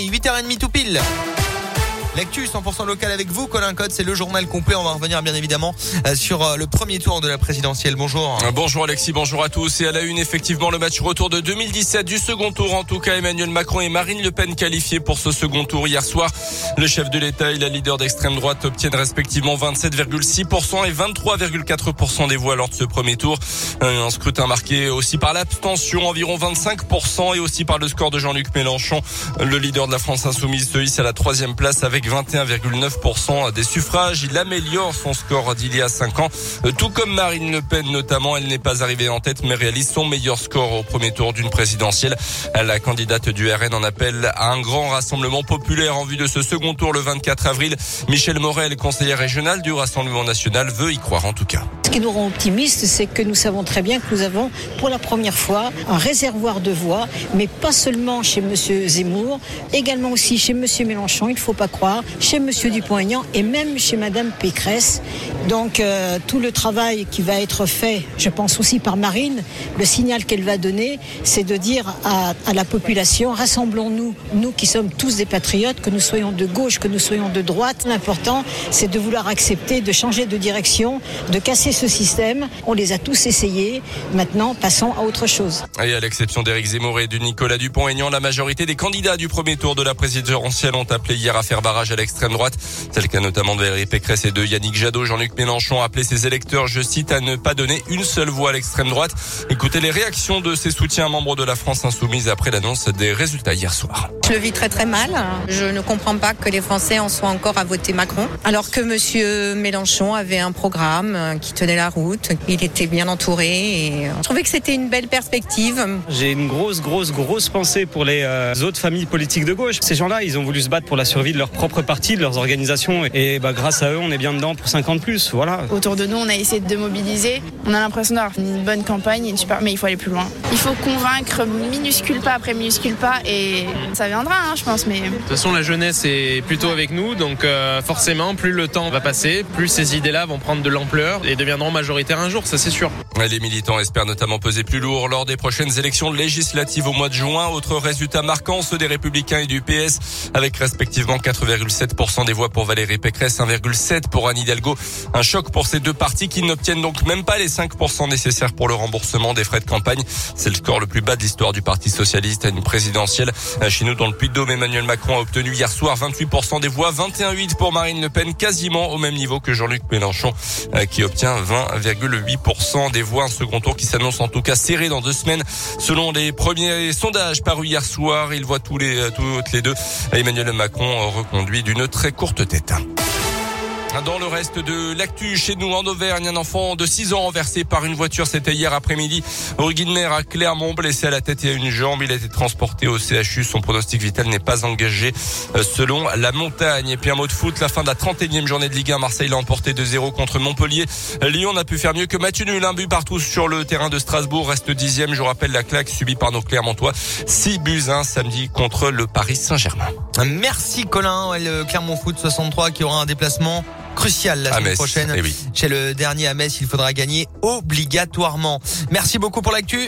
Paris, 8h30 tout pile. L'actu 100% local avec vous, Colin Code, c'est le journal complet. On va revenir bien évidemment euh, sur euh, le premier tour de la présidentielle. Bonjour. Euh, bonjour Alexis, bonjour à tous. Et à la une, effectivement, le match retour de 2017 du second tour. En tout cas, Emmanuel Macron et Marine Le Pen qualifiés pour ce second tour hier soir. Le chef de l'État et la leader d'extrême droite obtiennent respectivement 27,6% et 23,4% des voix lors de ce premier tour. Un scrutin marqué aussi par l'abstention, environ 25%, et aussi par le score de Jean-Luc Mélenchon. Le leader de la France insoumise se hisse à la troisième place avec 21,9% des suffrages. Il améliore son score d'il y a 5 ans. Euh, tout comme Marine Le Pen notamment, elle n'est pas arrivée en tête mais réalise son meilleur score au premier tour d'une présidentielle. La candidate du RN en appelle à un grand rassemblement populaire en vue de ce second tour le 24 avril. Michel Morel, conseiller régional du Rassemblement national, veut y croire en tout cas. Ce qui nous rend optimistes, c'est que nous savons très bien que nous avons pour la première fois un réservoir de voix, mais pas seulement chez M. Zemmour, également aussi chez M. Mélenchon, il ne faut pas croire chez Monsieur Dupont-Aignan et même chez Madame Pécresse. Donc euh, tout le travail qui va être fait, je pense aussi par Marine, le signal qu'elle va donner, c'est de dire à, la population, rassemblons-nous, nous qui sommes tous des patriotes, que nous soyons de gauche, que nous soyons de droite. L'important, c'est de vouloir accepter, de changer de direction, de casser ce système. On les a tous essayés. Maintenant, passons à autre chose. Et à l'exception d'Éric Zemmour et de Nicolas Dupont-Aignan, la majorité des candidats du premier tour de la présidentielle ont appelé hier à faire barrage à l'extrême droite. C'est le cas notamment de Valérie Pécresse et de Yannick Jadot. Jean-Luc Mélenchon a appelé ses électeurs, je cite, à ne pas donner une seule voix à l'extrême droite. Écoutez les réactions de ses soutiens membres de la France insoumise après l'annonce des résultats hier soir. Je le vis très très mal. Je ne comprends pas que les Français en soient encore à voter Macron, alors que Monsieur Mélenchon avait un programme qui tenait la route. Il était bien entouré et je trouvais que c'était une belle perspective. J'ai une grosse, grosse, grosse pensée pour les euh, autres familles politiques de gauche. Ces gens-là, ils ont voulu se battre pour la survie de leur propre parti, de leurs organisations. Et bah, grâce à eux, on est bien dedans pour 50 plus. Voilà. Autour de nous, on a essayé de mobiliser. On a l'impression d'avoir une bonne campagne, une super... mais il faut aller plus loin. Il faut convaincre minuscule pas après minuscule pas et ça viendra, hein, je pense. Mais... De toute façon, la jeunesse est plutôt avec nous, donc euh, forcément, plus le temps va passer, plus ces idées-là vont prendre de l'ampleur et deviendront majoritaires un jour, ça c'est sûr. Les militants espèrent notamment peser plus lourd lors des prochaines élections législatives au mois de juin. Autre résultat marquant, ceux des Républicains et du PS, avec respectivement 4,7% des voix pour Valérie Pécresse, 1,7% pour Anne Hidalgo. Un choc pour ces deux partis qui n'obtiennent donc même pas les 5% nécessaires pour le remboursement des frais de campagne. C'est le score le plus bas de l'histoire du Parti Socialiste à une présidentielle. Chez nous, dans le Puy-de-Dôme, Emmanuel Macron a obtenu hier soir 28% des voix, 21,8% pour Marine Le Pen, quasiment au même niveau que Jean-Luc Mélenchon, euh, qui obtient 20,8% des voix un second tour qui s'annonce en tout cas serré dans deux semaines. Selon les premiers sondages parus hier soir, il voit tous les, euh, toutes les deux Emmanuel Macron reconduit d'une très courte tête. Dans le reste de l'actu, chez nous en Auvergne, un enfant de 6 ans renversé par une voiture, c'était hier après-midi. Originaire mer à Clermont, blessé à la tête et à une jambe. Il a été transporté au CHU. Son pronostic vital n'est pas engagé euh, selon la montagne. Et puis un mot de foot, la fin de la 31e journée de Ligue 1. Marseille l'a emporté 2-0 contre Montpellier. Lyon n'a pu faire mieux que Mathieu Nul. Un but partout sur le terrain de Strasbourg. Reste dixième. Je rappelle la claque subie par nos Clermontois. 6 buts 1 samedi contre le Paris Saint-Germain. Merci Colin. Le Clermont Foot 63 qui aura un déplacement crucial la semaine prochaine. Eh oui. Chez le dernier à Metz, il faudra gagner obligatoirement. Merci beaucoup pour l'actu.